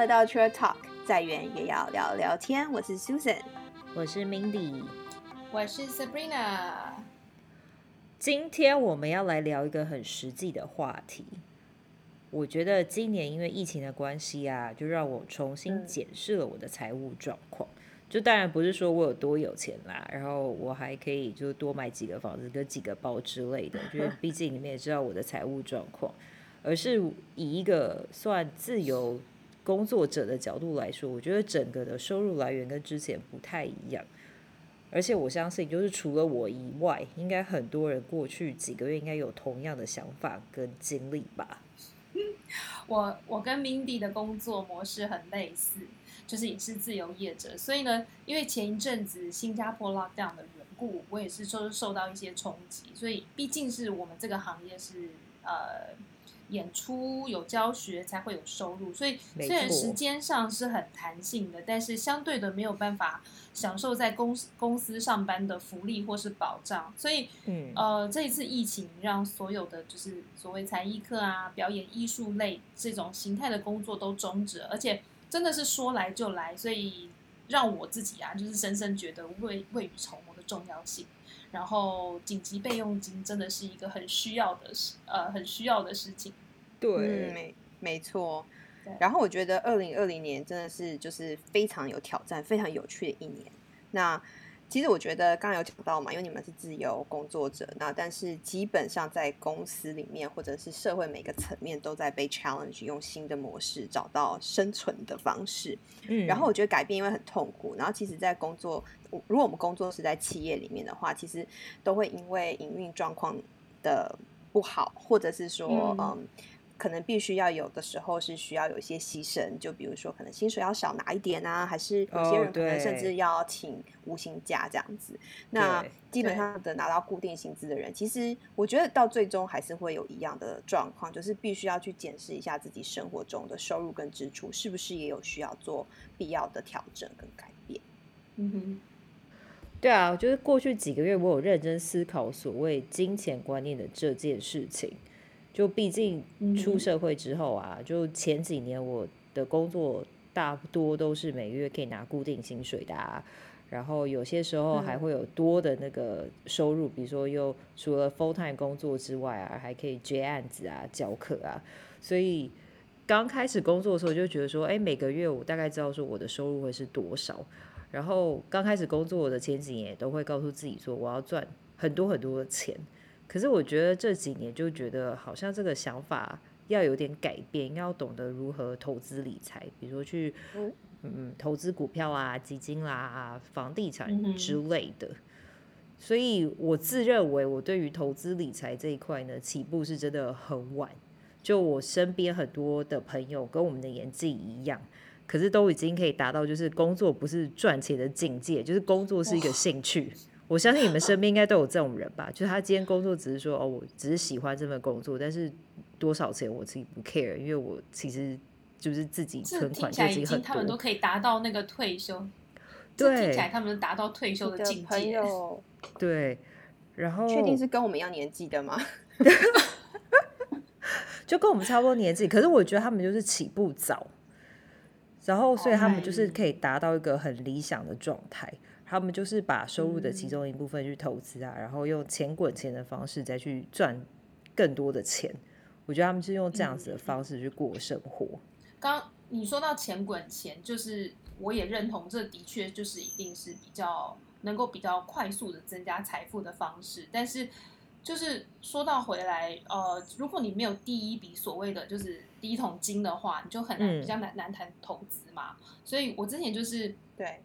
来到 Chill Talk，再远也要聊聊天。我是 Susan，我是 Mindy，我是 Sabrina。今天我们要来聊一个很实际的话题。我觉得今年因为疫情的关系啊，就让我重新检视了我的财务状况。就当然不是说我有多有钱啦，然后我还可以就多买几个房子跟几个包之类的。就是毕竟你们也知道我的财务状况。而是以一个算自由工作者的角度来说，我觉得整个的收入来源跟之前不太一样。而且我相信，就是除了我以外，应该很多人过去几个月应该有同样的想法跟经历吧。我我跟 Mindy 的工作模式很类似，就是也是自由业者，所以呢，因为前一阵子新加坡 lockdown 的缘故，我也是受受到一些冲击，所以毕竟是我们这个行业是呃。演出有教学才会有收入，所以虽然时间上是很弹性的，但是相对的没有办法享受在公公司上班的福利或是保障。所以，嗯，呃，这一次疫情让所有的就是所谓才艺课啊、表演艺术类这种形态的工作都终止，而且真的是说来就来，所以让我自己啊，就是深深觉得未未雨绸缪的重要性。然后紧急备用金真的是一个很需要的事，呃，很需要的事情。对，没没错。然后我觉得二零二零年真的是就是非常有挑战、非常有趣的一年。那其实我觉得刚刚有讲到嘛，因为你们是自由工作者，那但是基本上在公司里面或者是社会每个层面都在被 challenge，用新的模式找到生存的方式。嗯，然后我觉得改变因为很痛苦，然后其实，在工作，如果我们工作是在企业里面的话，其实都会因为营运状况的不好，或者是说，嗯。可能必须要有的时候是需要有一些牺牲，就比如说可能薪水要少拿一点啊，还是有些人可能甚至要请无薪假这样子。那基本上的拿到固定薪资的人，其实我觉得到最终还是会有一样的状况，就是必须要去检视一下自己生活中的收入跟支出是不是也有需要做必要的调整跟改变。嗯哼，对啊，我觉得过去几个月我有认真思考所谓金钱观念的这件事情。就毕竟出社会之后啊，就前几年我的工作大多都是每月可以拿固定薪水的，啊，然后有些时候还会有多的那个收入，比如说又除了 full time 工作之外啊，还可以接案子啊、教课啊，所以刚开始工作的时候就觉得说，哎，每个月我大概知道说我的收入会是多少，然后刚开始工作的前几年都会告诉自己说，我要赚很多很多的钱。可是我觉得这几年就觉得好像这个想法要有点改变，要懂得如何投资理财，比如说去嗯投资股票啊、基金啦、房地产之类的。所以我自认为我对于投资理财这一块呢，起步是真的很晚。就我身边很多的朋友跟我们的年纪一样，可是都已经可以达到就是工作不是赚钱的境界，就是工作是一个兴趣。我相信你们身边应该都有这种人吧？就是他今天工作只是说哦，我只是喜欢这份工作，但是多少钱我自己不 care，因为我其实就是自己存款就已经很多。他们都可以达到那个退休，对，听起来他们达到退休的境界。对，然后确定是跟我们一样年纪的吗？就跟我们差不多年纪，可是我觉得他们就是起步早，然后所以他们就是可以达到一个很理想的状态。他们就是把收入的其中一部分去投资啊，然后用钱滚钱的方式再去赚更多的钱。我觉得他们是用这样子的方式去过生活。刚你说到钱滚钱，就是我也认同，这的确就是一定是比较能够比较快速的增加财富的方式。但是就是说到回来，呃，如果你没有第一笔所谓的就是第一桶金的话，你就很难比较难难谈投资嘛。所以我之前就是对。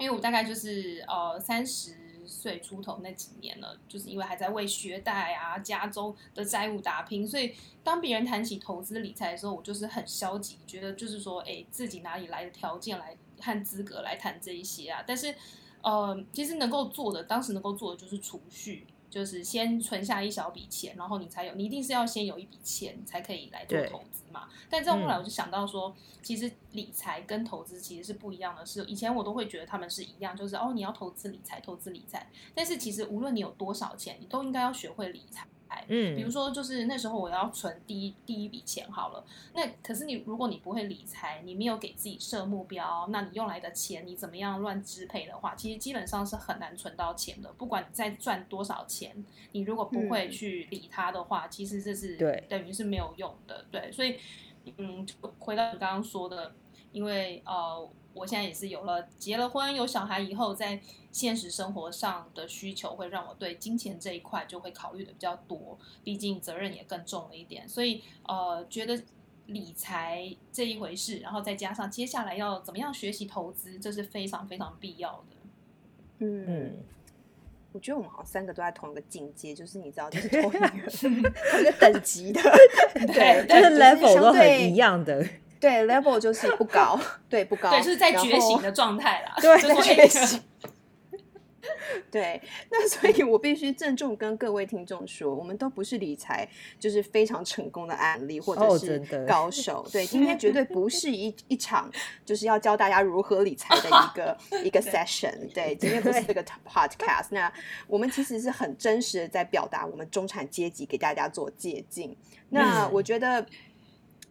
因为我大概就是呃三十岁出头那几年了，就是因为还在为学贷啊、加州的债务打拼，所以当别人谈起投资理财的时候，我就是很消极，觉得就是说，哎，自己哪里来的条件来和资格来谈这一些啊？但是，呃，其实能够做的，当时能够做的就是储蓄。就是先存下一小笔钱，然后你才有，你一定是要先有一笔钱才可以来做投资嘛。但这样后来我就想到说，其实理财跟投资其实是不一样的。是以前我都会觉得他们是一样，就是哦，你要投资理财，投资理财。但是其实无论你有多少钱，你都应该要学会理财。嗯，比如说就是那时候我要存第一第一笔钱好了，那可是你如果你不会理财，你没有给自己设目标，那你用来的钱你怎么样乱支配的话，其实基本上是很难存到钱的。不管你再赚多少钱，你如果不会去理它的话，其实这是对等于是没有用的。对，所以嗯，回到你刚刚说的，因为呃。我现在也是有了结了婚有小孩以后，在现实生活上的需求会让我对金钱这一块就会考虑的比较多，毕竟责任也更重了一点，所以呃觉得理财这一回事，然后再加上接下来要怎么样学习投资，这是非常非常必要的。嗯，我觉得我们好像三个都在同一个境界，就是你知道，就是同一个同一个等级的，对，就是 level 都很一样的。对，level 就是不高，对不高，对，就是在觉醒的状态啦。对，在觉醒。对，那所以我必须郑重跟各位听众说，我们都不是理财就是非常成功的案例，或者是高手。对，今天绝对不是一 一场就是要教大家如何理财的一个 一个 session。对，今天不是这个 podcast。那我们其实是很真实的在表达我们中产阶级给大家做借鉴。那我觉得。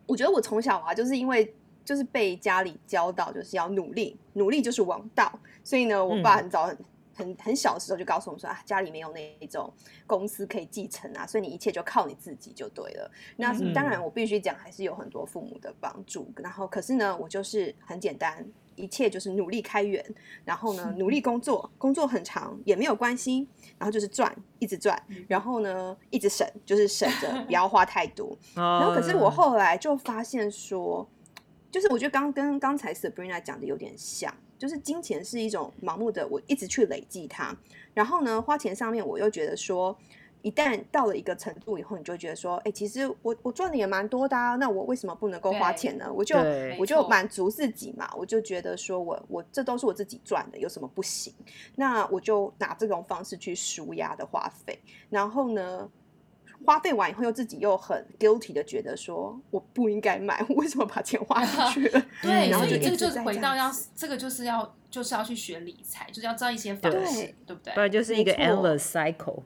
我觉得我从小啊，就是因为就是被家里教导，就是要努力，努力就是王道。所以呢，我爸很早很很小的时候就告诉我们说啊，家里没有那一种公司可以继承啊，所以你一切就靠你自己就对了。那当然，我必须讲，还是有很多父母的帮助。然后，可是呢，我就是很简单。一切就是努力开源，然后呢，努力工作，工作很长也没有关系，然后就是赚，一直赚，然后呢，一直省，就是省着 不要花太多。然后可是我后来就发现说，就是我觉得刚跟刚才 Sabrina 讲的有点像，就是金钱是一种盲目的，我一直去累积它，然后呢，花钱上面我又觉得说。一旦到了一个程度以后，你就觉得说，哎，其实我我赚的也蛮多的，啊，那我为什么不能够花钱呢？我就我就满足自己嘛，我就觉得说我我这都是我自己赚的，有什么不行？那我就拿这种方式去舒压的花费，然后呢，花费完以后又自己又很 guilty 的觉得说我不应该买，我为什么把钱花出 去了？对，所以这个就是回到要这个就是要就是要去学理财，就是要知道一些方式，对不对？不然就是一个 endless cycle。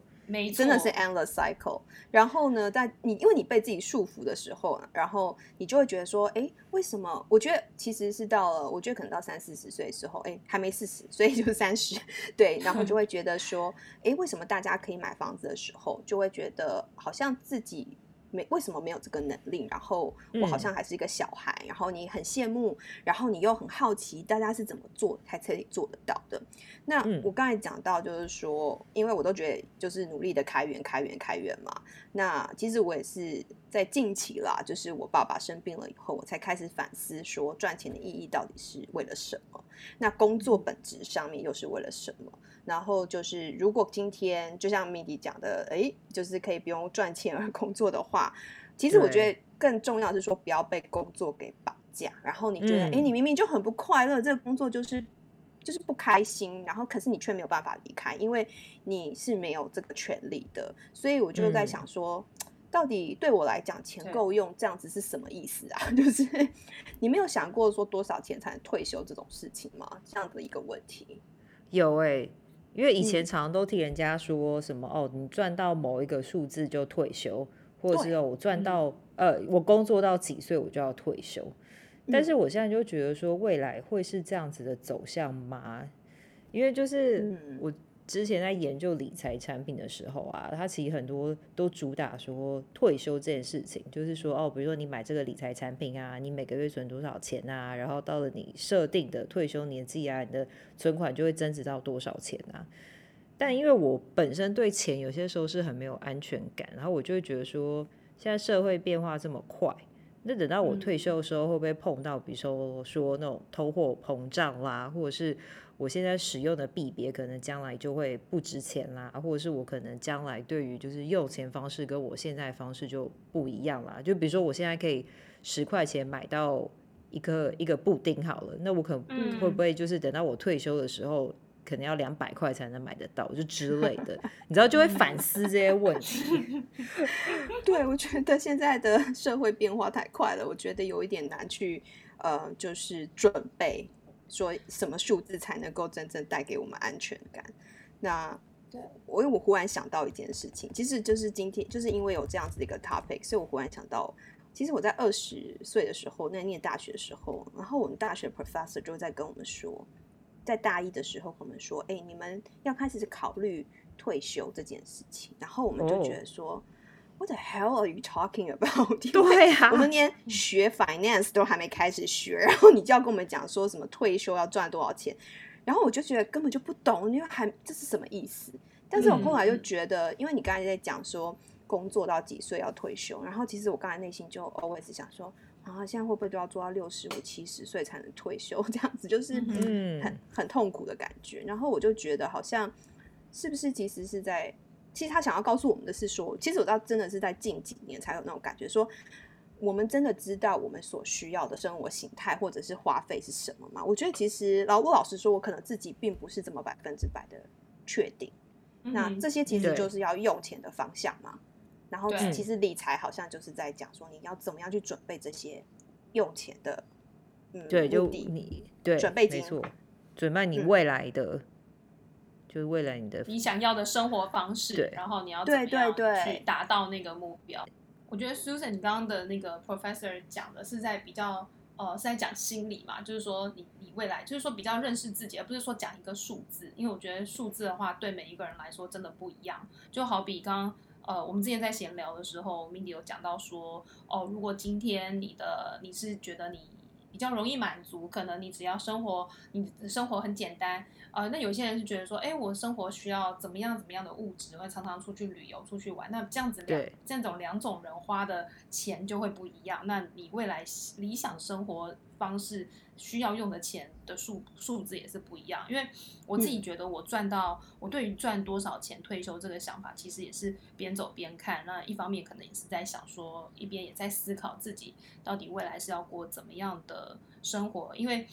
真的是 endless cycle。然后呢，在你因为你被自己束缚的时候，然后你就会觉得说，哎，为什么？我觉得其实是到了，我觉得可能到三四十岁的时候，哎，还没四十，所以就三十，对，然后就 会觉得说，哎，为什么大家可以买房子的时候，就会觉得好像自己。没为什么没有这个能力？然后我好像还是一个小孩，然后你很羡慕，然后你又很好奇，大家是怎么做才可以做得到的？那我刚才讲到，就是说，因为我都觉得就是努力的开源、开源、开源嘛。那其实我也是在近期啦，就是我爸爸生病了以后，我才开始反思，说赚钱的意义到底是为了什么？那工作本质上面又是为了什么？然后就是，如果今天就像 Mindy 讲的，哎，就是可以不用赚钱而工作的话，其实我觉得更重要是说，不要被工作给绑架。然后你觉得，哎，你明明就很不快乐，这个工作就是就是不开心，然后可是你却没有办法离开，因为你是没有这个权利的。所以我就在想说，到底对我来讲，钱够用这样子是什么意思啊？就是你没有想过说多少钱才能退休这种事情吗？这样的一个问题，有哎。因为以前常常都听人家说什么哦，你赚到某一个数字就退休，或者是我赚到呃，我工作到几岁我就要退休。但是我现在就觉得说，未来会是这样子的走向吗？因为就是我。之前在研究理财产品的时候啊，它其实很多都主打说退休这件事情，就是说哦，比如说你买这个理财产品啊，你每个月存多少钱啊，然后到了你设定的退休年纪啊，你的存款就会增值到多少钱啊。但因为我本身对钱有些时候是很没有安全感，然后我就会觉得说，现在社会变化这么快，那等到我退休的时候会不会碰到，比如说说那种通货膨胀啦，或者是。我现在使用的币别可能将来就会不值钱啦，或者是我可能将来对于就是用钱方式跟我现在方式就不一样啦。就比如说我现在可以十块钱买到一个一个布丁好了，那我可能会不会就是等到我退休的时候，可能要两百块才能买得到，就之类的，你知道就会反思这些问题。对，我觉得现在的社会变化太快了，我觉得有一点难去呃，就是准备。说什么数字才能够真正带给我们安全感？那对，我因为我忽然想到一件事情，其实就是今天就是因为有这样子的一个 topic，所以我忽然想到，其实我在二十岁的时候，那念大学的时候，然后我们大学 professor 就在跟我们说，在大一的时候跟我们说，哎，你们要开始考虑退休这件事情，然后我们就觉得说。What the hell are you talking about？对啊，我们连学 finance 都还没开始学，然后你就要跟我们讲说什么退休要赚多少钱，然后我就觉得根本就不懂，因为还这是什么意思？但是我后来就觉得，因为你刚才在讲说工作到几岁要退休，然后其实我刚才内心就 always 想说，啊，现在会不会都要做到六十五、七十岁才能退休？这样子就是很很痛苦的感觉。然后我就觉得好像是不是其实是在。其实他想要告诉我们的是说，其实我知道真的是在近几年才有那种感觉，说我们真的知道我们所需要的生活形态或者是花费是什么吗？我觉得其实老陆老师说，我可能自己并不是这么百分之百的确定。那这些其实就是要用钱的方向嘛。然后其实理财好像就是在讲说，你要怎么样去准备这些用钱的，嗯，对，就你对准备没错，准备你未来的。就是为了你的你想要的生活方式，然后你要怎么样去达到那个目标？我觉得 Susan，你刚刚的那个 Professor 讲的是在比较呃是在讲心理嘛，就是说你你未来就是说比较认识自己，而不是说讲一个数字，因为我觉得数字的话对每一个人来说真的不一样。就好比刚刚呃我们之前在闲聊的时候，Mindy 有讲到说哦，如果今天你的你是觉得你比较容易满足，可能你只要生活你生活很简单。呃，那有些人是觉得说，哎，我生活需要怎么样怎么样的物质，会常常出去旅游、出去玩。那这样子两这种两种人花的钱就会不一样。那你未来理想生活方式需要用的钱的数数字也是不一样。因为我自己觉得，我赚到我对于赚多少钱退休这个想法，其实也是边走边看。那一方面可能也是在想说，一边也在思考自己到底未来是要过怎么样的生活，因为。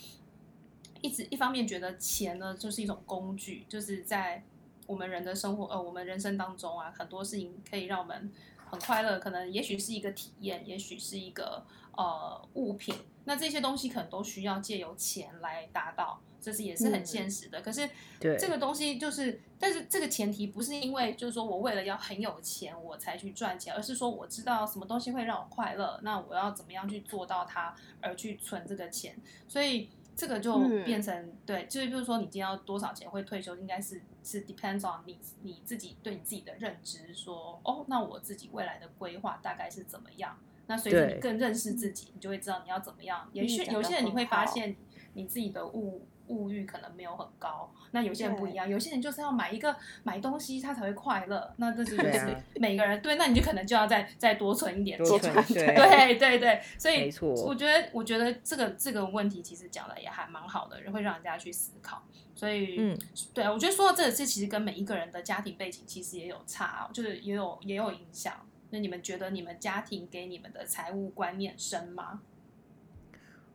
一直一方面觉得钱呢就是一种工具，就是在我们人的生活呃我们人生当中啊，很多事情可以让我们很快乐，可能也许是一个体验，也许是一个呃物品，那这些东西可能都需要借由钱来达到，这是也是很现实的。可是这个东西就是，但是这个前提不是因为就是说我为了要很有钱我才去赚钱，而是说我知道什么东西会让我快乐，那我要怎么样去做到它而去存这个钱，所以。这个就变成对，就是比如说你今天要多少钱会退休，应该是是 depends on 你你自己对你自己的认知，说哦，那我自己未来的规划大概是怎么样？那随着你更认识自己，你就会知道你要怎么样。也许有些人你会发现你自己的物。物欲可能没有很高，那有些人不一样，有些人就是要买一个买东西他才会快乐，那这就是每个人对，那你就可能就要再再多存一点钱，对对对，所以没错，我觉得我觉得这个这个问题其实讲的也还蛮好的，会让人家去思考，所以嗯，对啊，我觉得说到这个，这其实跟每一个人的家庭背景其实也有差，就是也有也有影响。那你们觉得你们家庭给你们的财务观念深吗？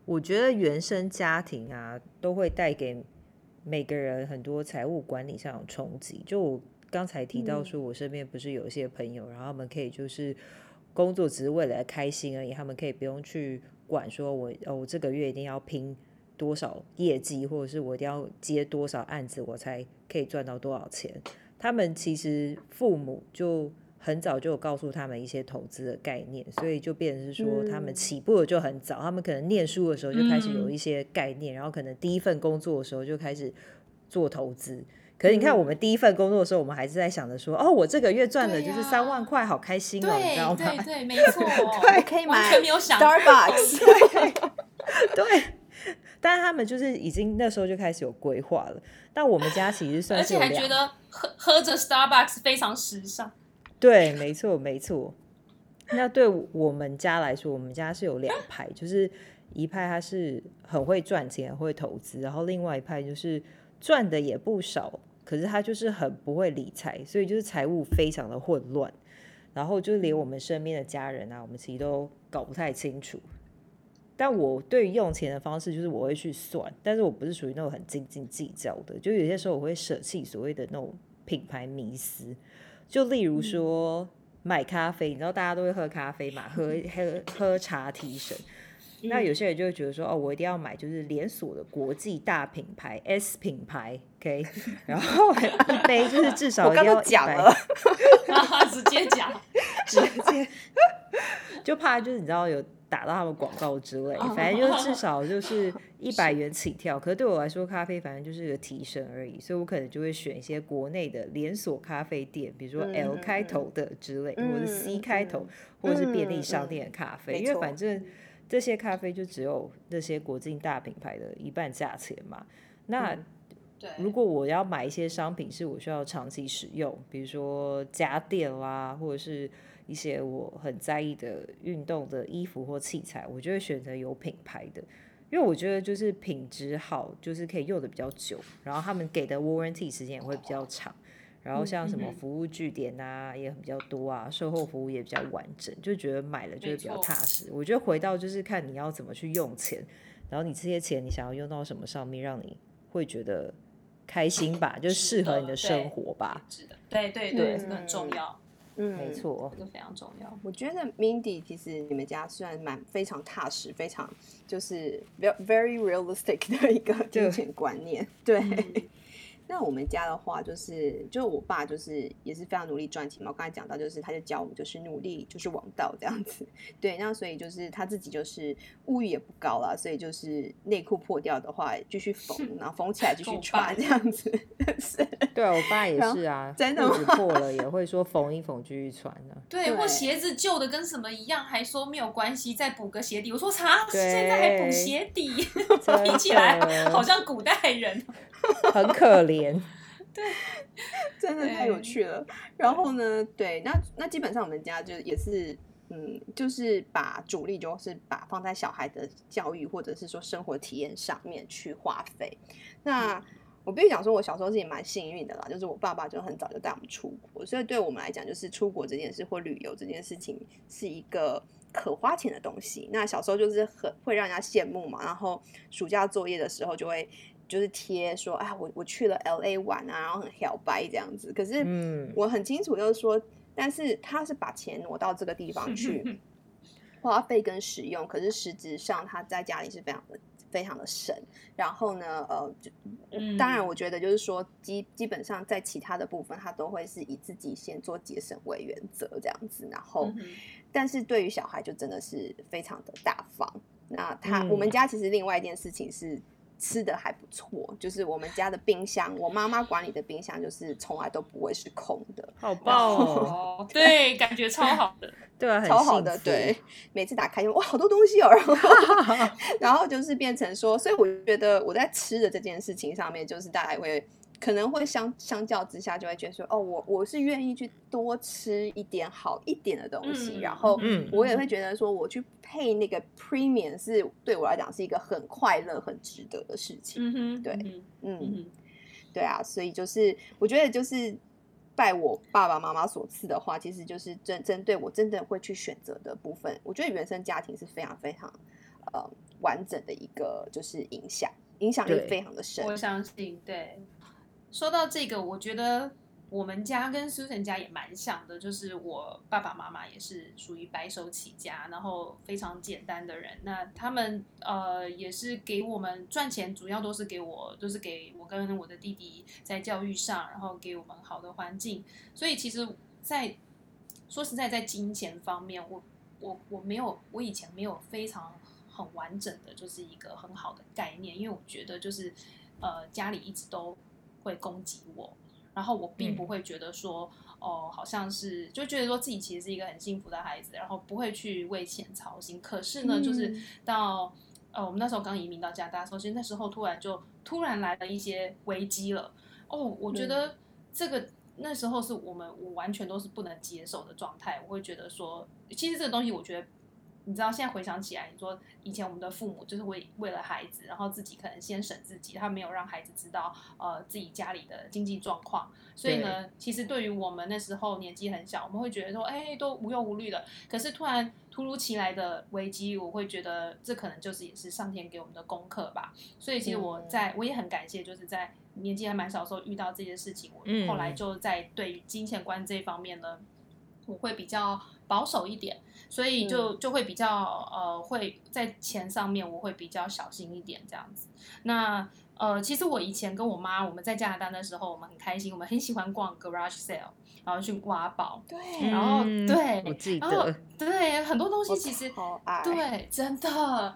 我觉得原生家庭啊，都会带给每个人很多财务管理上的冲击。就我刚才提到说，我身边不是有一些朋友，然后他们可以就是工作只是为了开心而已，他们可以不用去管说我哦，我这个月一定要拼多少业绩，或者是我一定要接多少案子，我才可以赚到多少钱。他们其实父母就。很早就有告诉他们一些投资的概念，所以就变成是说他们起步的就很早，他们可能念书的时候就开始有一些概念，然后可能第一份工作的时候就开始做投资。可是你看，我们第一份工作的时候，我们还是在想着说，哦，我这个月赚的就是三万块，好开心哦，你知道吗？对对，没 错，对，可以买，全没有想 Starbucks，对对。但是他们就是已经那时候就开始有规划了。但我们家其实算是，而且还觉得喝喝着 Starbucks 非常时尚。对，没错，没错。那对我们家来说，我们家是有两派，就是一派他是很会赚钱、会投资，然后另外一派就是赚的也不少，可是他就是很不会理财，所以就是财务非常的混乱。然后就连我们身边的家人啊，我们其实都搞不太清楚。但我对用钱的方式，就是我会去算，但是我不是属于那种很斤斤计较的，就有些时候我会舍弃所谓的那种品牌迷思。就例如说买咖啡，你知道大家都会喝咖啡嘛？喝喝喝茶提神。那有些人就会觉得说，哦，我一定要买就是连锁的国际大品牌 S 品牌，OK，然后一杯就是至少一定要讲了，直接讲，直接就怕就是你知道有。打到他们广告之类，反正就至少就是 一百元起跳。可是对我来说，咖啡反正就是个提升而已，所以我可能就会选一些国内的连锁咖啡店，比如说 L 开头的之类，或者是 C 开头，或者是便利商店的咖啡。因为反正这些咖啡就只有那些国际大品牌的一半价钱嘛。那如果我要买一些商品，是我需要长期使用，比如说家电啦，或者是。一些我很在意的运动的衣服或器材，我就会选择有品牌的，因为我觉得就是品质好，就是可以用的比较久，然后他们给的 warranty 时间也会比较长，然后像什么服务据点啊也比较多啊，售后服务也比较完整，就觉得买了就会比较踏实。我觉得回到就是看你要怎么去用钱，然后你这些钱你想要用到什么上面，让你会觉得开心吧，就适合你的生活吧。是的，对对对，这个很重要。嗯，没错，这个非常重要。我觉得 Mindy 其实你们家虽然蛮非常踏实，非常就是 very realistic 的一个金钱观念，对。那我们家的话，就是就我爸就是也是非常努力赚钱嘛。我刚才讲到，就是他就教我们，就是努力就是王道这样子。对，那所以就是他自己就是物欲也不高啦，所以就是内裤破掉的话继续缝，然后缝起来继续穿这样子。是，对啊，我爸也是啊，真的破了也会说缝一缝继续穿的。对，或鞋子旧的跟什么一样，还说没有关系，再补个鞋底。我说啥？现在还补鞋底？听起来好像古代人。很可怜，对，真的太有趣了。然后呢，对，那那基本上我们家就也是，嗯，就是把主力就是把放在小孩的教育或者是说生活体验上面去花费。那我必须讲说，我小时候自己蛮幸运的啦，就是我爸爸就很早就带我们出国，所以对我们来讲，就是出国这件事或旅游这件事情是一个可花钱的东西。那小时候就是很会让人家羡慕嘛，然后暑假作业的时候就会。就是贴说，哎，我我去了 L A 玩啊，然后很小白这样子。可是嗯我很清楚，就是说，但是他是把钱挪到这个地方去 花费跟使用，可是实质上他在家里是非常的非常的省。然后呢，呃，当然我觉得就是说，基基本上在其他的部分，他都会是以自己先做节省为原则这样子。然后，但是对于小孩就真的是非常的大方。那他我们家其实另外一件事情是。吃的还不错，就是我们家的冰箱，我妈妈管理的冰箱就是从来都不会是空的，好棒哦！对，感觉超好的，对啊，超好的，对，每次打开就哇，好多东西哦，然后 然后就是变成说，所以我觉得我在吃的这件事情上面，就是大家会。可能会相相较之下，就会觉得说，哦，我我是愿意去多吃一点好一点的东西，然后我也会觉得说，我去配那个 premium 是对我来讲是一个很快乐、很值得的事情。嗯哼，对，嗯，对啊，所以就是我觉得就是拜我爸爸妈妈所赐的话，其实就是针针对我真的会去选择的部分，我觉得原生家庭是非常非常呃完整的一个就是影响，影响力非常的深。我相信，对。说到这个，我觉得我们家跟 Susan 家也蛮像的，就是我爸爸妈妈也是属于白手起家，然后非常简单的人。那他们呃也是给我们赚钱，主要都是给我，都是给我跟我的弟弟在教育上，然后给我们好的环境。所以其实，在说实在，在金钱方面，我我我没有，我以前没有非常很完整的，就是一个很好的概念，因为我觉得就是呃家里一直都。会攻击我，然后我并不会觉得说，哦，好像是就觉得说自己其实是一个很幸福的孩子，然后不会去为钱操心。可是呢，就是到呃，我们那时候刚移民到加拿大，首先那时候突然就突然来了一些危机了。哦，我觉得这个那时候是我们我完全都是不能接受的状态。我会觉得说，其实这个东西，我觉得。你知道现在回想起来，你说以前我们的父母就是为为了孩子，然后自己可能先省自己，他没有让孩子知道呃自己家里的经济状况，所以呢，其实对于我们那时候年纪很小，我们会觉得说，哎，都无忧无虑的。可是突然突如其来的危机，我会觉得这可能就是也是上天给我们的功课吧。所以其实我在我也很感谢，就是在年纪还蛮小的时候遇到这些事情，我后来就在对于金钱观这一方面呢。我会比较保守一点，所以就就会比较呃会在钱上面我会比较小心一点这样子。那呃，其实我以前跟我妈我们在加拿大的时候，我们很开心，我们很喜欢逛 garage sale，然后去挖宝。对，然后对，我记得，对，很多东西其实。对，真的，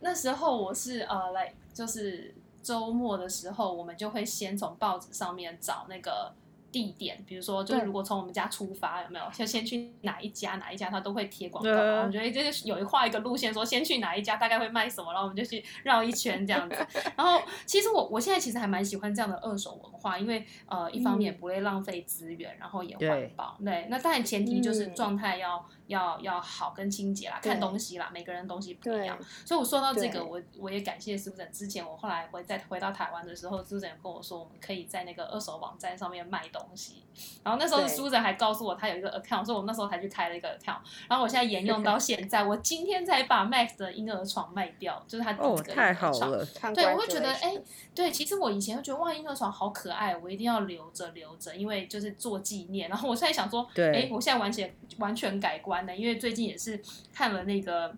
那时候我是呃来就是周末的时候，我们就会先从报纸上面找那个。地点，比如说，就是如果从我们家出发，有没有就先去哪一家哪一家，他都会贴广告。我觉得就是有一画一个路线，说先去哪一家，大概会卖什么，然后我们就去绕一圈这样子。然后，其实我我现在其实还蛮喜欢这样的二手文化，因为呃，一方面不会浪费资源，然后也环保。对，那当然前提就是状态要。要要好跟清洁啦，看东西啦，每个人东西不一样，所以我说到这个，我我也感谢苏诊。之前我后来回再回到台湾的时候，苏诊跟我说，我们可以在那个二手网站上面卖东西。然后那时候苏诊还告诉我，他有一个 account，所以我那时候才去开了一个 account。然后我现在沿用到现在，我今天才把 Max 的婴儿床卖掉，就是他第一个婴儿床。对，我会觉得，哎，对，其实我以前会觉得哇，婴儿床好可爱，我一定要留着留着，因为就是做纪念。然后我现在想说，哎，我现在完全完全改观。因为最近也是看了那个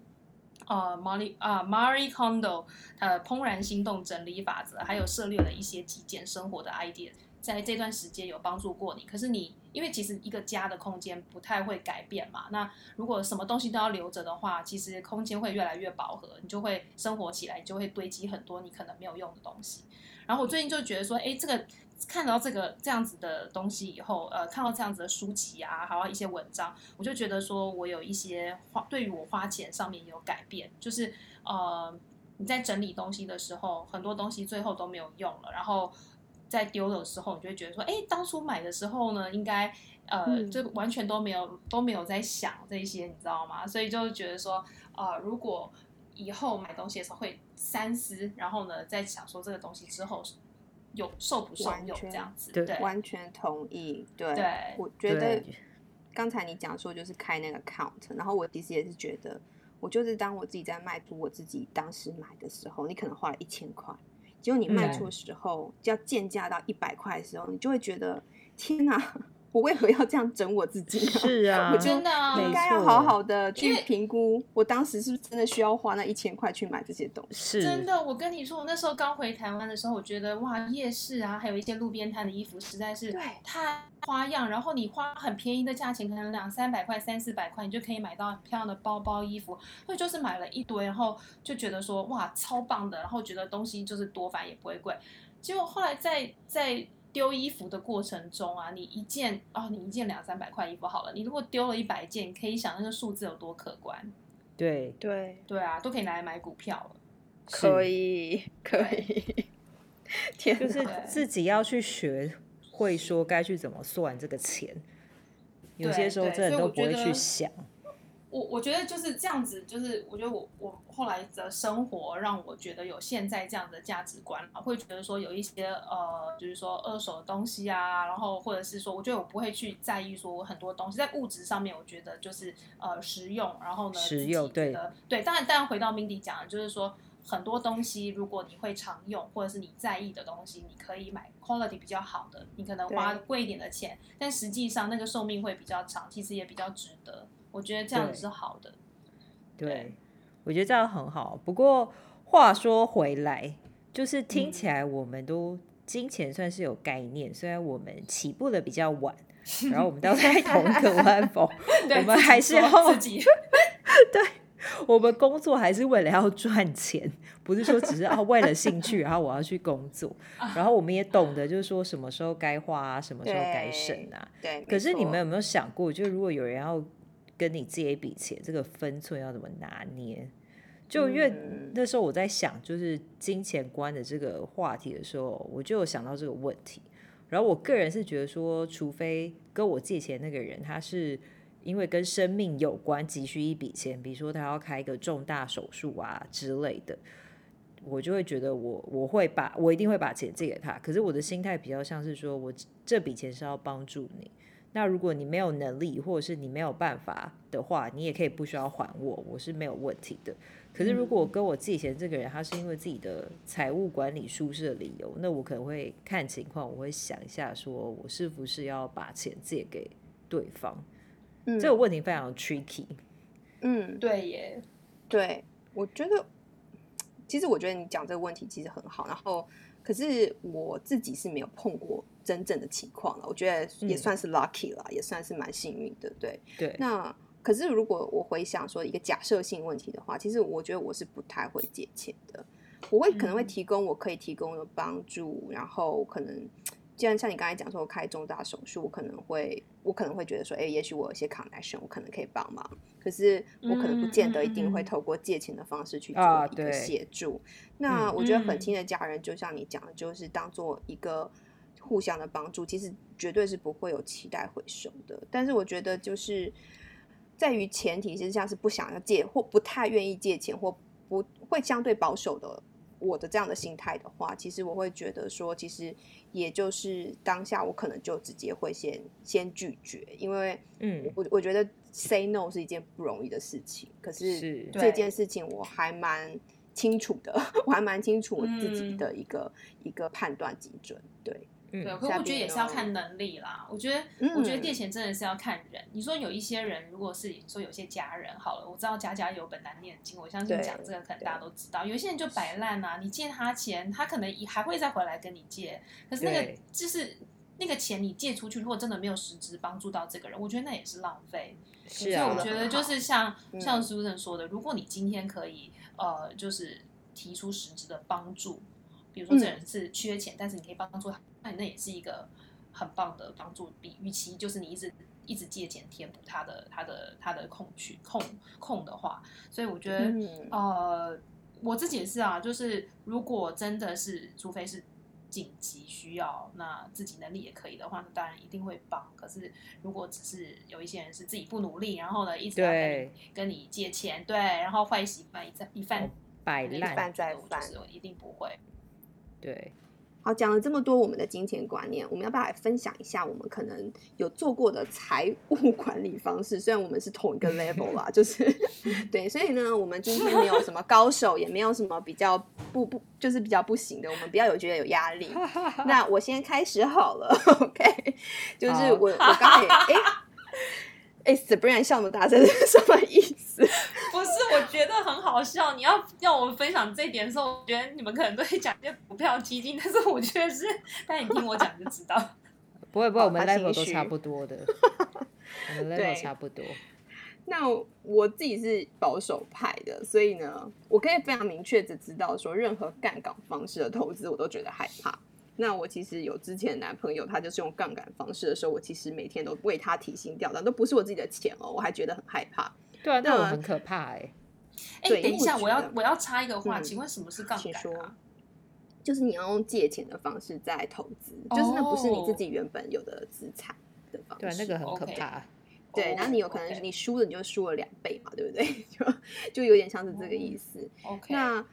呃，Marie 啊，Marie Kondo 呃《怦然心动整理法则》，还有涉猎了一些极简生活的 idea，在这段时间有帮助过你。可是你因为其实一个家的空间不太会改变嘛，那如果什么东西都要留着的话，其实空间会越来越饱和，你就会生活起来就会堆积很多你可能没有用的东西。然后我最近就觉得说，哎，这个。看到这个这样子的东西以后，呃，看到这样子的书籍啊，还有一些文章，我就觉得说我有一些花，对于我花钱上面有改变，就是呃，你在整理东西的时候，很多东西最后都没有用了，然后在丢的时候，你就会觉得说，哎，当初买的时候呢，应该呃，就完全都没有都没有在想这些，你知道吗？所以就觉得说，呃，如果以后买东西的时候会三思，然后呢，在想说这个东西之后。有受不受用这样子，对，完全同意。对，我觉得刚才你讲说就是开那个 count，然后我其实也是觉得，我就是当我自己在卖出我自己当时买的时候，你可能花了一千块，结果你卖出的时候要贱价到一百块的时候，你就会觉得天哪！我为何要这样整我自己？是啊，我真的应该要好好的去评估，我当时是不是真的需要花那一千块去买这些东西？真的，我跟你说，我那时候刚回台湾的时候，我觉得哇，夜市啊，还有一些路边摊的衣服实在是太花样，然后你花很便宜的价钱，可能两三百块、三四百块，你就可以买到很漂亮的包包、衣服，所以就是买了一堆，然后就觉得说哇，超棒的，然后觉得东西就是多，反正也不会贵。结果后来在在。丢衣服的过程中啊，你一件哦，你一件两三百块衣服好了，你如果丢了一百件，你可以想那个数字有多可观。对对对啊，都可以拿来买股票了。可以可以，天，就是自己要去学会说该去怎么算这个钱，有些时候真的都不会去想。我我觉得就是这样子，就是我觉得我我后来的生活让我觉得有现在这样的价值观，会觉得说有一些呃，就是说二手的东西啊，然后或者是说，我觉得我不会去在意说我很多东西在物质上面，我觉得就是呃实用，然后呢，实用对对，当然当然回到 Mindy 讲的，就是说很多东西如果你会常用，或者是你在意的东西，你可以买 quality 比较好的，你可能花贵一点的钱，但实际上那个寿命会比较长，其实也比较值得。我觉得这样子是好的，对，我觉得这样很好。不过话说回来，就是听起来我们都金钱算是有概念，虽然我们起步的比较晚，然后我们都在同一个湾风，我们还是要自己，对，我们工作还是为了要赚钱，不是说只是啊为了兴趣，然后我要去工作，然后我们也懂得就是说什么时候该花啊，什么时候该省啊。对，可是你们有没有想过，就如果有人要跟你借一笔钱，这个分寸要怎么拿捏？就因为那时候我在想，就是金钱观的这个话题的时候，我就有想到这个问题。然后我个人是觉得说，除非跟我借钱那个人，他是因为跟生命有关，急需一笔钱，比如说他要开一个重大手术啊之类的，我就会觉得我我会把我一定会把钱借给他。可是我的心态比较像是说，我这笔钱是要帮助你。那如果你没有能力，或者是你没有办法的话，你也可以不需要还我，我是没有问题的。可是如果跟我借钱这个人，他是因为自己的财务管理舒适的理由，那我可能会看情况，我会想一下，说我是不是要把钱借给对方。嗯这个问题非常 tricky。嗯，对耶，对，我觉得，其实我觉得你讲这个问题其实很好，然后可是我自己是没有碰过真正的情况了，我觉得也嗯算是 lucky 了，也算是蛮幸运的，对。对，那可是如果我回想说一个假设性问题的话，其实我觉得我是不太会借钱的，我会可能会嗯提供我可以提供的帮助，然后可能。既然像你刚才讲说，我开重大手术，我可能会，我可能会觉得说，哎、也许我有些 connection，我可能可以帮忙。可是我可能不见得一定会透过借钱的方式去啊做一个协助。那嗯我觉得很嗯亲的家人，就像你讲的，就是当做一个互相的帮助，其实绝对是不会有期待回收的。但是我觉得就是在于前提之下是不想要借或不太愿意借钱或不会相对保守的。我的这样的心态的话，其实我会觉得说，其实也就是当下我可能就直接会先先拒绝，因为嗯，我我觉得 say no 是一件不容易的事情，可是是这件事情我还蛮清楚的，我还蛮清楚我自己嗯的一个、一个判断基准。对，嗯对，可我觉得也是要看能力啦。我觉得，嗯我觉得借钱真的是要看人。你说有一些人，如果是你说有些家人好了，我知道家家有本难念的经，我相信对讲这个可能大家都知道。有些人就摆烂啊，你借他钱，他可能也还会再回来跟你借，可是那个就是那个钱你借出去，如果真的没有实质帮助到这个人，我觉得那也是浪费。是啊所以我，觉得就是像嗯像 Susan 说的，如果你今天可以呃，就是提出实质的帮助，比如说这嗯人是缺钱，但是你可以帮助他，那你那也是一个很棒的帮助。比预期就是你一直一直借钱填补他的他的他的空缺空空的话，所以我觉得、嗯呃，我自己也是啊，就是如果真的是，除非是紧急需要，那自己能力也可以的话，那当然一定会帮。可是如果只是有一些人是自己不努力，然后呢一直要跟你跟你借钱，对，然后坏习惯一再一犯一摆烂，犯再犯我就是我一定不会。对，好，讲了这么多我们的金钱观念，我们要不要来分享一下我们可能有做过的财务 管理方式？虽然我们是同一个 level 啦，就是 对，所以呢，我们今天没有什么高手，也没有什么比较不不，就是比较不行的，我们不要有觉得有压力。那我先开始好了，OK？就是我我刚才哎哎，Sabrina 笑那么大声是什么意思？不是，我觉得很好笑。你要要我们分享这一点的时候，我觉得你们可能都会讲一些股票基金，但是我觉得是，但你听我讲就知道。不会不会，我们他 level 都差不多的，我们对 level 差不多。那我自己是保守派的，所以呢，我可以非常明确的知道说，任何杠杆方式的投资我都觉得害怕。那我其实有之前的男朋友，他就是用杠杆方式的时候，我其实每天都为他提心吊胆，都不是我自己的钱哦，我还觉得很害怕。对啊，那我很可怕哎、哎、对等一下，我要我要插一个话，嗯请问什么是杠杆啊？就是你要用借钱的方式在投资，就是那不是你自哦己原本有的资产的方式。对啊，那个很可怕。对，哦然后你有可能你输了，你就输了两倍嘛，对不对？就就有点像是这个意思。OK，那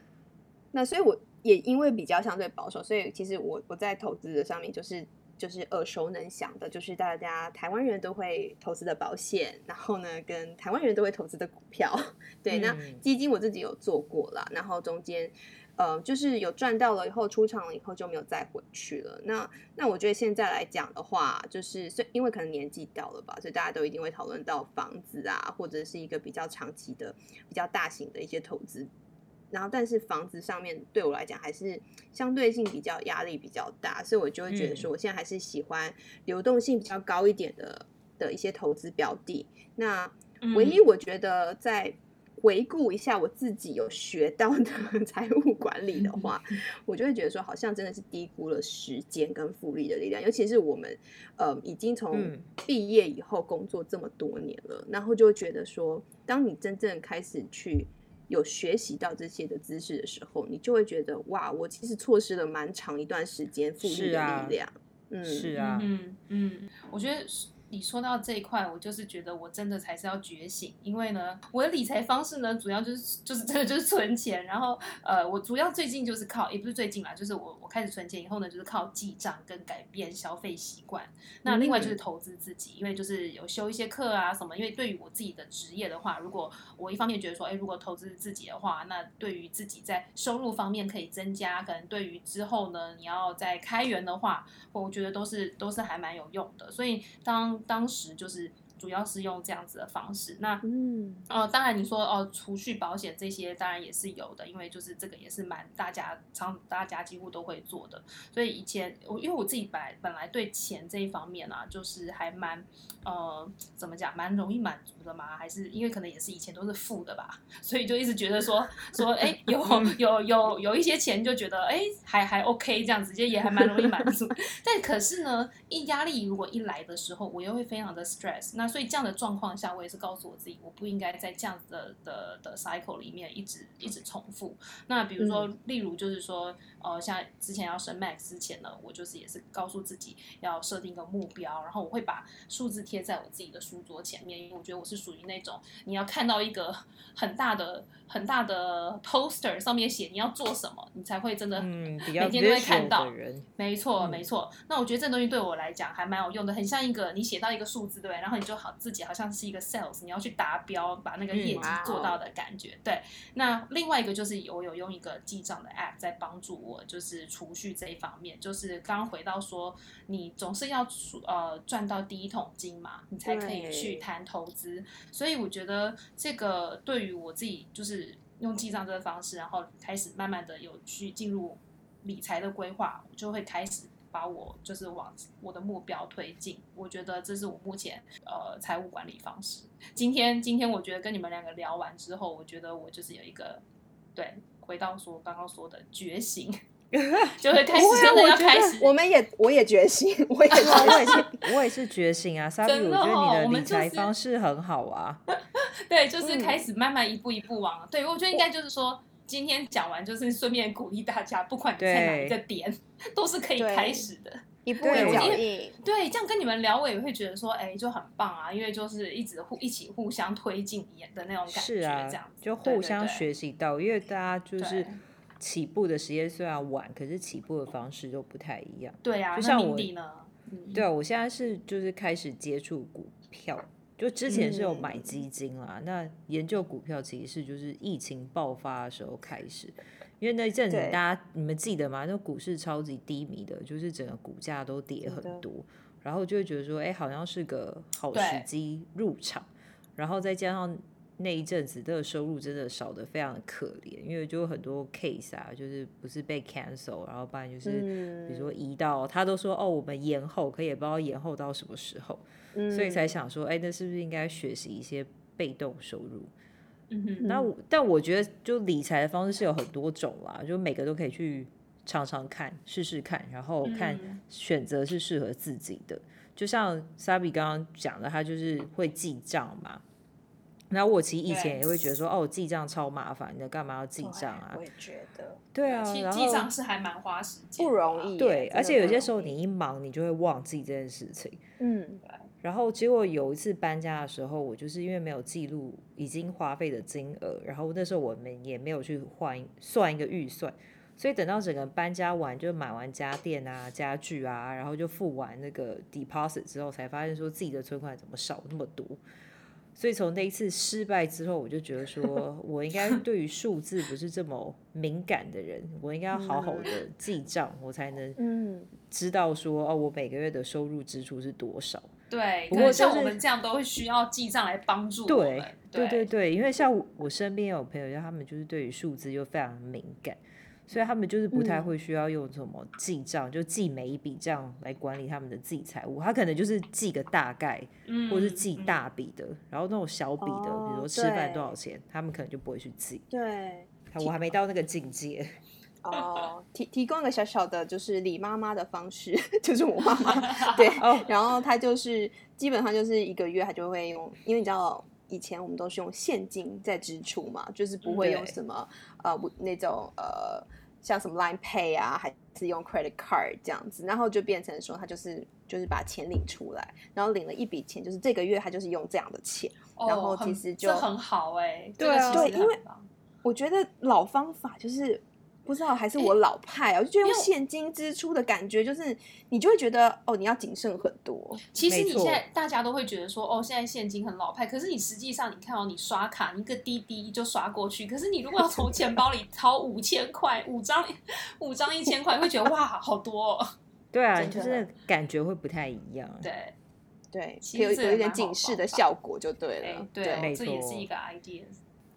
那所以我也因为比较相对保守，所以其实我我在投资的上面就是就是耳熟能详的，就是大家台湾人都会投资的保险，然后呢跟台湾人都会投资的股票，对，那嗯基金我自己有做过啦，然后中间。呃，就是有赚到了以后出场了以后就没有再回去了。那那我觉得现在来讲的话，就是虽因为可能年纪到了吧，所以大家都一定会讨论到房子啊，或者是一个比较长期的、比较大型的一些投资然后，但是房子上面对我来讲还是相对性比较压力比较大，所以我就会觉得说，我现在还是喜欢流动性比较高一点的的一些投资标的。那唯一嗯。我觉得在回顾一下我自己有学到的 财务管理的话，我就会觉得说，好像真的是低估了时间跟复利的力量，尤其是我们呃已经从嗯。毕业以后工作这么多年了，然后就会觉得说，当你真正开始去有学习到这些的知识的时候，你就会觉得哇，我其实错失了蛮长一段时间复利的力量。嗯，是啊，嗯嗯，我觉得你说到这一块，我就是觉得我真的才是要觉醒，因为呢，我的理财方式呢，主要就是就是真的就是存钱，然后呃，我主要最近就是靠，也不是最近啦，就是我我开始存钱以后呢，就是靠记账跟改变消费习惯。那另外就是投资自己，因为就是有修一些课啊什么，因为对于我自己的职业的话，如果我一方面觉得说，哎，如果投资自己的话，那对于自己在收入方面可以增加，可能对于之后呢，你要再开源的话，我觉得都是都是还蛮有用的。所以当当时就是主要是用这样子的方式。那嗯，呃，当然你说哦，储蓄保险这些当然也是有的，因为就是这个也是蛮大家常大家几乎都会做的。所以以前我因为我自己本来本来对钱这一方面啊，就是还蛮呃怎么讲，蛮容易满足的嘛，还是因为可能也是以前都是负的吧，所以就一直觉得说说哎有有有有一些钱就觉得哎还还 OK 这样子，就也还蛮容易满足。但可是呢，一压力如果一来的时候，我又会非常的 stress。那所以这样的状况下，我也是告诉我自己，我不应该在这样子的的的 cycle 里面一直一直重复。那比如说，例如就是说，呃，像之前要升 max 之前呢，我就是也是告诉自己要设定一个目标，然后我会把数字贴在我自己的书桌前面，因为我觉得我是属于那种你要看到一个很大的很大的 poster 上面写你要做什么，你才会真的嗯，每天都会看到没错，嗯没错。那我觉得这东西对我来讲还蛮有用的，很像一个你写到一个数字，对对？然后你就好自己好像是一个 sales，你要去达标，把那个业绩嗯做到的感觉。对。那另外一个就是我有用一个记账的 app 在帮助我，就是储蓄这一方面。就是刚刚回到说，你总是要储呃赚到第一桶金嘛，你才可以去谈投资。所以我觉得这个对于我自己就是用记账这个方式，然后开始慢慢的有去进入理财的规划，我就会开始把我就是往我的目标推进。我觉得这是我目前呃财务管理方式。今天今天我觉得跟你们两个聊完之后，我觉得我就是有一个对回到说刚刚说的觉醒，就会开始要开始。我们也我也觉醒，我也觉 我也醒。是，我也是觉醒啊，萨比，真的我觉得你的理财方式很好啊。对，就是嗯开始慢慢一步一步往。对我觉得应该就是说，今天讲完就是顺便鼓励大家，不管你在哪一个点，都是可以对开始的。一步一脚我印，对，这样跟你们聊，我也会觉得说，哎，就很棒啊，因为就是一直互一起互相推进的那种感觉，是啊这样，子就互相对学习到，因为大家就是起步的时间虽然晚，可是起步的方式都不太一样。对啊，就像我 Mindy 呢？嗯对啊，我现在是就是开始接触股票，就之前是有买嗯基金啦。那研究股票其实是就是疫情爆发的时候开始，因为那一阵子大家你们记得吗？那股市超级低迷的，就是整个股价都跌很多，然后就会觉得说，哎、好像是个好时机入场，然后再加上。那一阵子的收入真的少的非常的可怜，因为就很多 case 啊，就是不是被 cancel，然后不然就是嗯比如说移到，他都说哦，我们延后，可也不知道延后到什么时候，嗯所以才想说，哎、那是不是应该学习一些被动收入？嗯哼，那我但我觉得，就理财的方式是有很多种啦，就每个都可以去尝尝看、试试看，然后看嗯选择是适合自己的。就像 Sabi 刚刚讲的，他就是会记账嘛。然后我其实以前也会觉得说，哦，记账超麻烦的，干嘛要记账啊我？也觉得对啊，记账是还蛮花时间，不容易。对，而且有些时候你一忙，你就会忘记这件事情。嗯然后结果有一次搬家的时候，我就是因为没有记录已经花费的金额，然后那时候我们也没有去换算一个预算，所以等到整个搬家完，就买完家电啊、家具啊，然后就付完那个 deposit 之后，才发现说自己的存款怎么少那么多。所以从那一次失败之后，我就觉得说 我应该对于数字不是这么敏感的人，我应该要好好的记账，我才能嗯，知道说哦，我每个月的收入支出是多少。对，不过像我们这样都会需要记账来帮助我对们，对对对，因为像我我身边有朋友，就他们就是对于数字就非常敏感，所以他们就是不太嗯会需要用什么记账，就记每一笔账来管理他们的自己财务。他可能就是记个大概，嗯，或是记嗯大笔的，然后那种小笔的，比如哦说吃饭多少钱，他们可能就不会去记。对。我还没到那个境界。哦，提提供一个小小的，就是李妈妈的方式，就是我妈妈对，哦然后她就是基本上就是一个月，她就会用，因为你知道以前我们都是用现金在支出嘛，就是不会用什么呃不那种呃像什么 Line Pay 啊，还是用 Credit Card 这样子，然后就变成说他就是就是把钱领出来，然后领了一笔钱，就是这个月他就是用这样的钱，然后其实就这很好哎，这对啊对因为我觉得老方法就是不知道还是我老派啊，我就觉得用现金支出的感觉，就是你就会觉得哦，你要谨慎很多。其实没错你现在大家都会觉得说，哦，现在现金很老派，可是你实际上你看哦，你刷卡，你一个滴滴就刷过去，可是你如果要从钱包里掏五千块，五张五张一千块，会觉得哇，好多、哦。对啊，真的就是感觉会不太一样。对，对，其有有一点警示的方法效果就对哎了。，对这也是错一个 idea。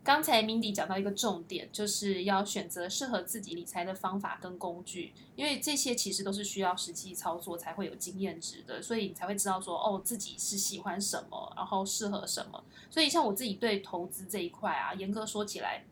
刚才 Mindy 讲到一个重点，就是要选择适合自己理财的方法跟工具，因为这些其实都是需要实际操作才会有经验值的，所以你才会知道说哦自己是喜欢什么，然后适合什么。所以像我自己对投资这一块啊，严格说起来。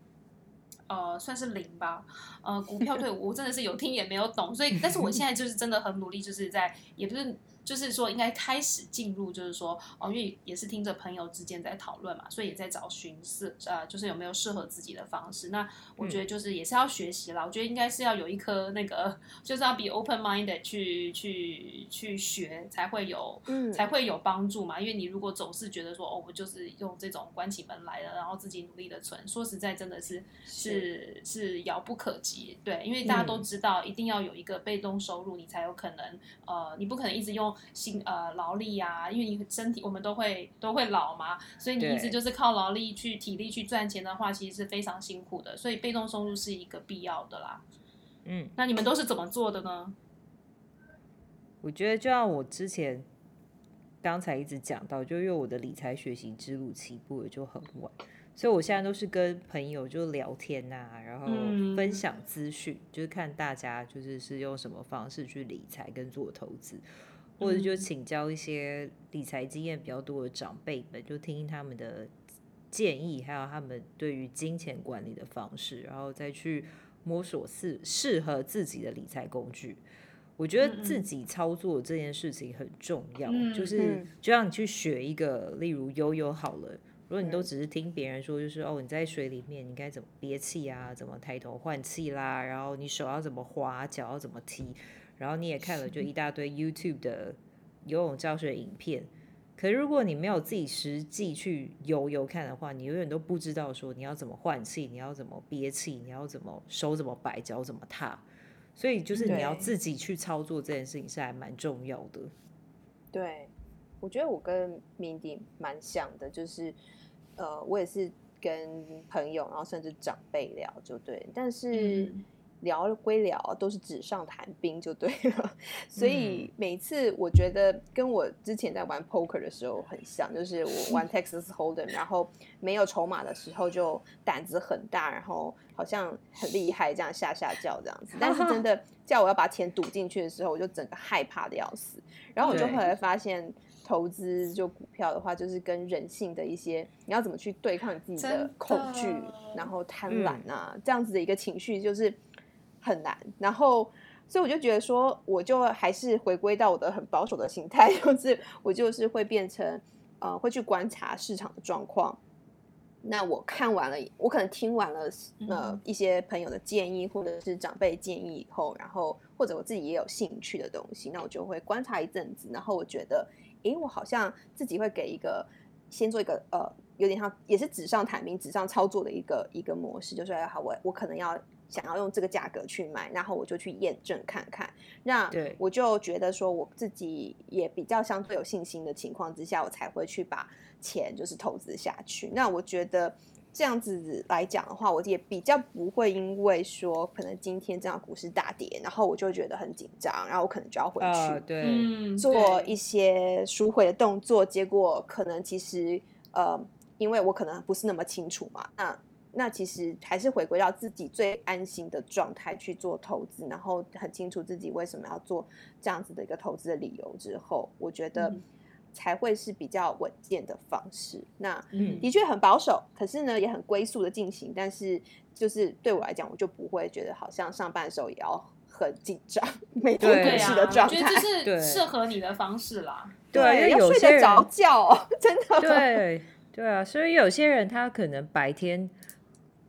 呃，算是零吧。呃，股票对我我真的是有听也没有懂，所以，但是我现在就是真的很努力，就是在也不是就是说应该开始进入，就是说哦，因为也是听着朋友之间在讨论嘛，所以也在找寻适呃，就是有没有适合自己的方式。那我觉得就是也是要学习啦，我觉得应该是要有一颗那个，就是要比 open minded 去去去学，才会有嗯才会有帮助嘛。因为你如果总是觉得说哦，我就是用这种关起门来的，然后自己努力的存，说实在真的是是是遥不可及。对，因为大家都知道，一定要有一个被动收入，你才有可能呃，你不可能一直用辛呃劳力啊，因为你身体我们都会都会老嘛，所以你一直就是靠劳力去体力去赚钱的话，其实是非常辛苦的。所以被动收入是一个必要的啦。嗯，那你们都是怎么做的呢？我觉得就像我之前刚才一直讲到，就因为我的理财学习之路起步也就很晚，所以我现在都是跟朋友就聊天呐、然后嗯分享资讯，就是看大家就是是用什么方式去理财跟做投资，或者就嗯请教一些理财经验比较多的长辈们，就听听他们的建议，还有他们对于金钱管理的方式，然后再去摸索适适合自己的理财工具。我觉得自己操作这件事情很重要，嗯就是嗯就让你去学一个，例如悠悠好了。如果你都嗯只是听别人说，就是哦你在水里面你该怎么憋气啊，怎么抬头换气啦，然后你手要怎么滑，脚要怎么踢，然后你也看了就一大堆 YouTube 的游泳教学影片。可是如果你没有自己实际去游游看的话，你永远都不知道说你要怎么换气，你要怎么憋气，你要怎么手怎么摆，脚怎么踏。所以就是你要自己去操作这件事情是还蛮重要的。对，我觉得我跟 Mindy 蛮像的，就是呃，我也是跟朋友，然后甚至长辈聊就对，但是嗯聊归聊，都是纸上谈兵就对了。所以每次我觉得跟我之前在玩 poker 的时候很像，就是我玩 Texas Hold'em，然后没有筹码的时候就胆子很大，然后好像很厉害这样下下叫这样子，但是真的 叫我要把钱赌进去的时候，我就整个害怕的要死。然后我就后来发现，投资就股票的话，就是跟人性的一些，你要怎么去对抗你自己的的恐惧，然后贪婪嗯啊，这样子的一个情绪，就是很难。然后，所以我就觉得说，我就还是回归到我的很保守的心态，就是我就是会变成呃，会去观察市场的状况。那我看完了，我可能听完了呃嗯一些朋友的建议，或者是长辈建议以后，然后或者我自己也有兴趣的东西，那我就会观察一阵子，然后我觉得，诶，我好像自己会给一个先做一个呃，有点像也是纸上谈兵、纸上操作的一个一个模式，就是好，我我可能要想要用这个价格去买，然后我就去验证看看。那对我就觉得说，我自己也比较相对有信心的情况之下，我才会去把钱就是投资下去。那我觉得这样子来讲的话，我也比较不会因为说可能今天这样股市大跌，然后我就觉得很紧张，然后我可能就要回去。啊，对，嗯，做一些赎回的动作，结果可能其实呃，因为我可能不是那么清楚嘛，那那其实还是回归到自己最安心的状态去做投资，然后很清楚自己为什么要做这样子的一个投资的理由之后，我觉得嗯才会是比较稳健的方式。那嗯的确很保守，可是呢也很龟速的进行，但是就是对我来讲，我就不会觉得好像上半手也要很紧张，每天股市的我状态。觉得这是适合你的方式啦。对啊因为要有些人睡得着觉哦，真的。对对啊，所以有些人他可能白天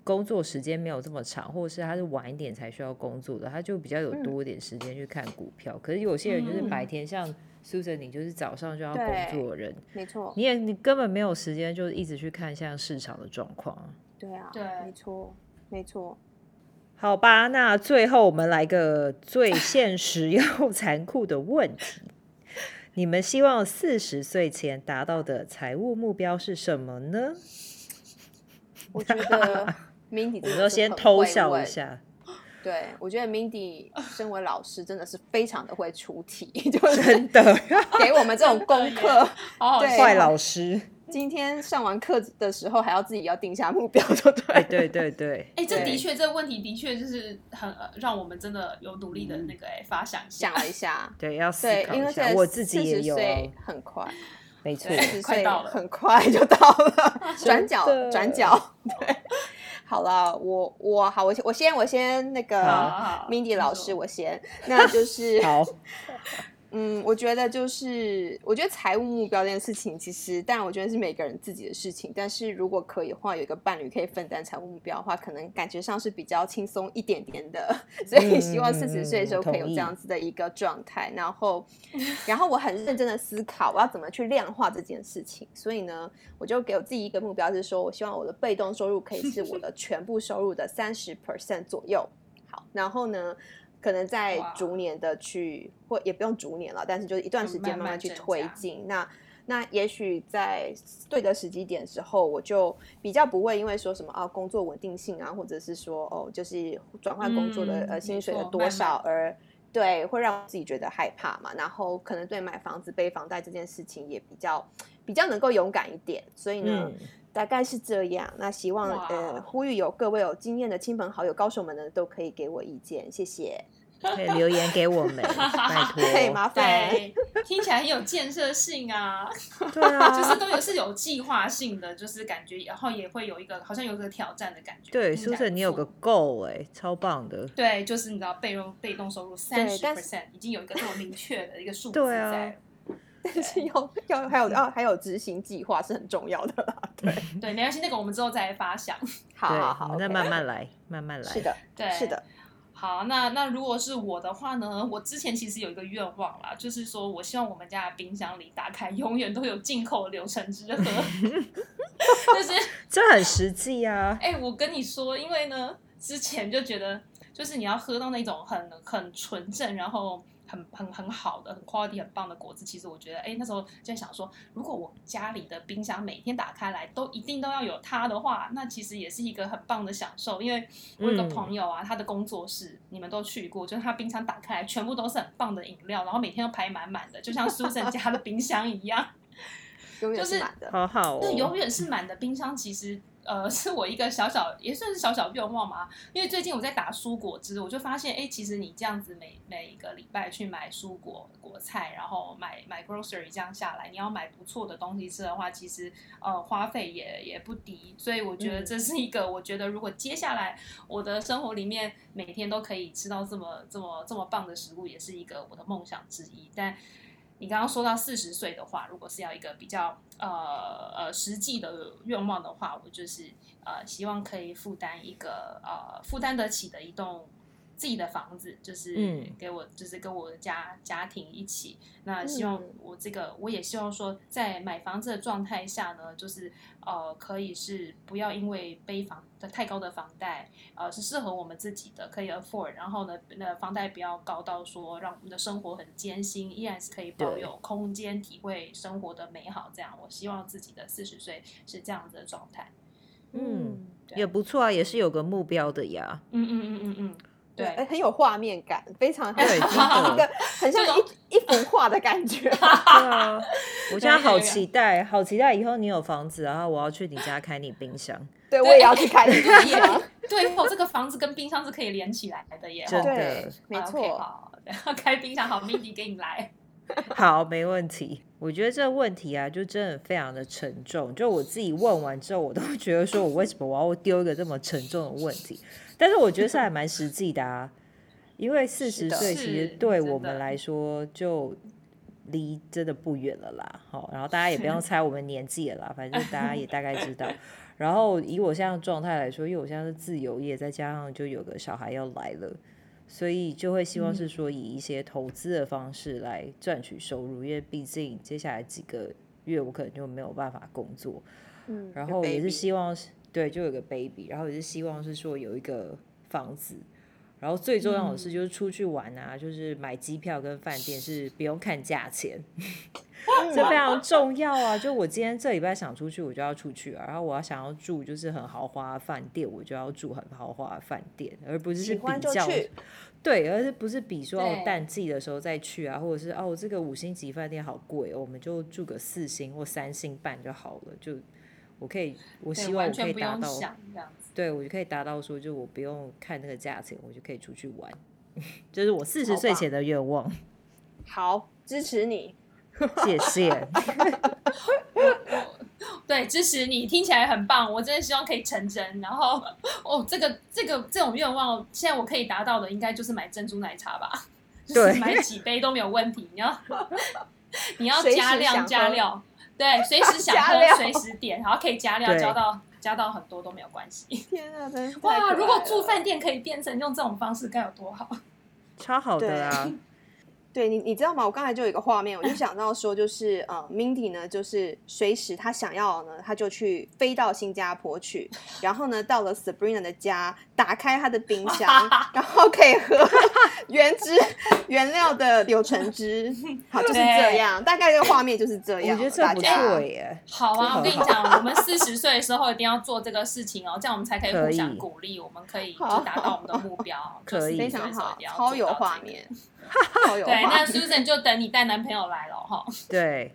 工作时间没有这么长，或者是他是晚一点才需要工作的，他就比较有嗯多一点时间去看股票。可是有些人就是嗯白天，像 Susan，你就是早上就要工作的人，没错，你也你根本没有时间就是一直去看像市场的状况啊。对啊，对没错，没错。好吧，那最后我们来个最现实又 残酷的问题：你们希望四十岁前达到的财务目标是什么呢？我觉得 Mindy 我们都先偷笑一下。对，我觉得 Mindy 身为老师真的是非常的会出题，就是真的 给我们这种功课。对坏老师，今天上完课的时候还要自己要定下目标，对不对？对对对，哎，这的确，这个问题的确就是很呃让我们真的有努力的那个哎发想一下想了一下，对要思对，考一下，因为现在我自己也40有很快，没错，四十岁快到了很快就到了，转角转角，对。好了，我我好，我先我先我先那个 Mindy 老师，我先，那就是好，嗯，我觉得就是，我觉得财务目标这件事情，其实，但我觉得是每个人自己的事情。但是如果可以的话，有一个伴侣可以分担财务目标的话，可能感觉上是比较轻松一点点的。所以希望四十岁的时候可以有这样子的一个状态。然后，然后我很认真的思考，我要怎么去量化这件事情。所以呢，我就给我自己一个目标，是说我希望我的被动收入可以是我的全部收入的三十 percent 左右。好，然后呢？可能在逐年的去，或也不用逐年了，但是就是一段时间慢慢去推进。那那也许在对的时机点时候，我就比较不会因为说什么啊工作稳定性啊，或者是说哦就是转换工作的、嗯呃薪水的多少慢慢而对会让我自己觉得害怕嘛。然后可能对买房子背房贷这件事情也比较比较能够勇敢一点。所以呢。嗯，大概是这样，那希望呃呼吁有各位有经验的亲朋好友、高手们呢，都可以给我意见，谢谢。可以留言给我们，拜对，麻烦。对，听起来很有建设性啊，对啊，就是都有是有计划性的，就是感觉，然后也会有一个好像有一个挑战的感觉。对，苏 n 你有个 goal 哎，超棒的，对，就是你知道被动被动收入三十 percent 已经有一个这么明确的一个数字对啊在。但是要要还有要还有执行计划是很重要的啦。对，对，没关系，那个我们之后再来发想。好好好，我们再慢慢来，慢慢来，是，的，对，是的，好，那那如果是我的话呢？我之前其实有一个愿望啦，就是说我希望我们家的冰箱里打开永远都有进口流程之喝，就是这很实际啊，哎、我跟你说，因为呢，之前就觉得，就是你要喝到那种很很纯正，然后很很很好的、很 quality 很棒的果汁。其实我觉得，哎、那时候就在想说，如果我家里的冰箱每天打开来都一定都要有它的话，那其实也是一个很棒的享受。因为我有个嗯朋友啊，他的工作室你们都去过，就是他冰箱打开来全部都是很棒的饮料，然后每天都排满满的，就像 Susan 家的冰箱一样。永远就是满的。好好对，永哦，远是满的冰箱，其实呃 是我一个小小也算是小小愿望嘛。因为最近我在打蔬果汁，我就发现，哎，其实你这样子每每一个礼拜去买蔬果果菜，然后买买 grocery 这样下来，你要买不错的东西吃的话，其实呃花费也也不低。所以我觉得嗯这是一个，我觉得如果接下来我的生活里面每天都可以吃到这么这么这么棒的食物，也是一个我的梦想之一。但你刚刚说到四十岁的话，如果是要一个比较呃呃实际的愿望的话，我就是呃希望可以负担一个呃负担得起的一栋自己的房子，就是嗯。给我就是跟我的家家庭一起。那希望嗯。我这个我也希望说，在买房子的状态下呢，就是呃可以是不要因为背房的太高的房贷，呃是适合我们自己的，可以 afford，然后呢，那房贷不要高到说让我们的生活很艰辛，依然是可以保有空间，体会生活的美好。这样，我希望自己的四十岁是这样子的状态。嗯，也不错啊，也是有个目标的呀，嗯嗯嗯嗯嗯，对，很有画面感，非常对一个很像一一幅画的感觉。对啊，我现在好期待，好期待以后你有房子，然后我要去你家开你冰箱，对，我也要去开你对冰箱。对哦，这个房子跟冰箱是可以连起来的耶。哦真的对，没错。好，然后开冰箱，好，Mindy 给你来。好，没问题。我觉得这个问题啊，就真的非常的沉重。就我自己问完之后，我都觉得说我为什么我要丢一个这么沉重的问题？但是我觉得是还蛮实际的啊，因为四十岁其实对我们来说就离真的不远了啦。好，然后大家也不用猜我们年纪了啦，反正大家也大概知道。然后以我现在的状态来说，因为我现在是自由业，再加上就有个小孩要来了。所以就会希望是说以一些投资的方式来赚取收入，因为毕竟接下来几个月我可能就没有办法工作，嗯，然后也是希望是对，就有个 baby，然后也是希望是说有一个房子，然后最重要的是就是出去玩啊，就是买机票跟饭店是不用看价钱，这非常重要啊！就我今天这礼拜想出去，我就要出去啊。然后我要想要住就是很豪华的饭店，我就要住很豪华的饭店，而不是是比较。对，而是不是比说哦淡季的时候再去啊，或者是哦这个五星级饭店好贵，我们就住个四星或三星半就好了。就我可以，我希望我可以达到，对我就可以达到说，就我不用看那个价钱，我就可以出去玩。就是我四十岁前的愿望。好，支持你，谢谢。对，支持你，听起来很棒，我真的希望可以成真。然后，哦，这个这个这种愿望，现在我可以达到的，应该就是买珍珠奶茶吧？对，买几杯都没有问题。你要你要加量加料，对，随时想喝随时点，然后可以加料加到加到很多都没有关系。天啊，真哇！如果住饭店可以变成用这种方式，该有多好？超好的啊！对你，你知道吗？我刚才就有一个画面，我就想到说，就是呃，Mindy 呢，就是随时他想要呢，他就去飞到新加坡去，然后呢，到了 Sabrina 的家，打开他的冰箱，然后可以喝原汁原料的柳橙汁，好，就是这样，大概这个画面就是这样。我觉得这不错耶。好啊，我跟你讲，我们四十岁的时候一定要做这个事情哦，这样我们才可以互相鼓励，我们可以就达到我们的目标。可以，非常好，超有画面。对，那 Susan 就等你带男朋友来了哈。对，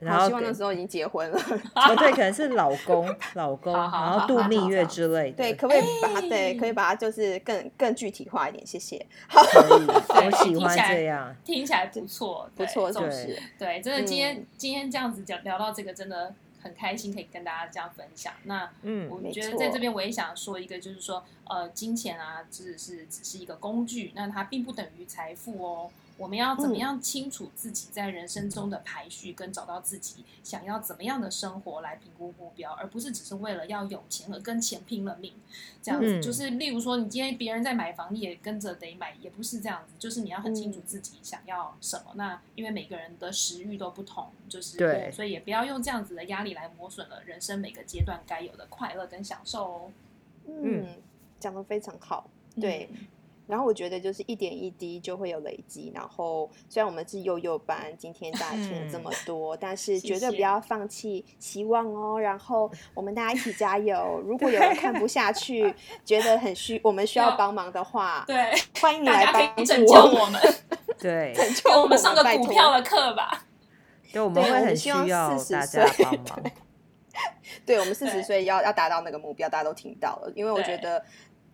然后希望那时候已经结婚了。哦，对，可能是老公，老公，然后度蜜月之类的。对，可不可以把它？对，可以把它就是更更具体化一点，谢谢。好，我喜欢这样，听起来不错，不错，就是对，真的，今天今天这样子讲聊到这个，真的。很开心可以跟大家这样分享。那嗯，我觉得在这边我也想说一个，就是说，呃，金钱啊，只是只是一个工具，那它并不等于财富哦。我们要怎么样清楚自己在人生中的排序，跟找到自己想要怎么样的生活来评估目标，而不是只是为了要有钱而跟钱拼了命这样子。就是例如说，你今天别人在买房，你也跟着得买，也不是这样子。就是你要很清楚自己想要什么。那因为每个人的食欲都不同，就是对，所以也不要用这样子的压力来磨损了人生每个阶段该有的快乐跟享受哦。嗯，讲的非常好，对。然后我觉得就是一点一滴就会有累积。然后虽然我们是幼幼班，今天大家听了这么多，但是绝对不要放弃希望哦。然后 我们大家一起加油。如果有人看不下去，觉得很需我们需要帮忙的话，对，欢迎你来帮拯救我们。对，拯救我们上个股票的课吧。对，我们会很需要大家帮忙。对，我们四十岁要要达到那个目标，大家都听到了，因为我觉得。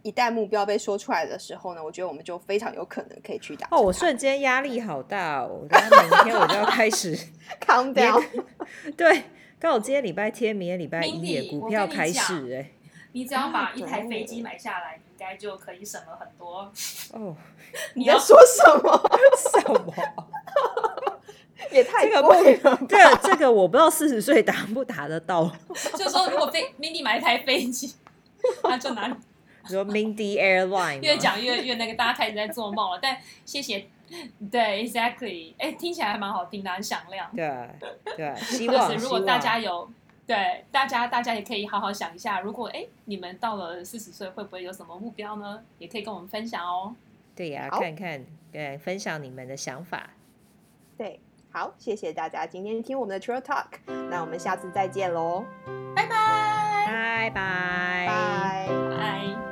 一旦目标被说出来的时候呢，我觉得我们就非常有可能可以去打。哦，我瞬间压力好大哦！然后明天我就要开始 扛掉。对，刚好今天礼拜天，明天礼拜一，股票开始哎。你只要把一台飞机买下来，应该就可以省了很多。哦，你在说什么？什么？也太贵了。对，这个我不知道四十岁达不达得到。就说如果飞 Mindy 买一台飞机，那就拿。说 Mindy Airline，越讲越越那个，大家开始在做梦了。但谢谢，对，Exactly，哎，听起来还蛮好听的，很响亮。对对，希望如果大家有，对大家大家也可以好好想一下，如果哎你们到了四十岁，会不会有什么目标呢？也可以跟我们分享哦。对呀，看看，对，分享你们的想法。对，好，谢谢大家今天听我们的 True Talk，那我们下次再见喽拜，拜拜，拜拜。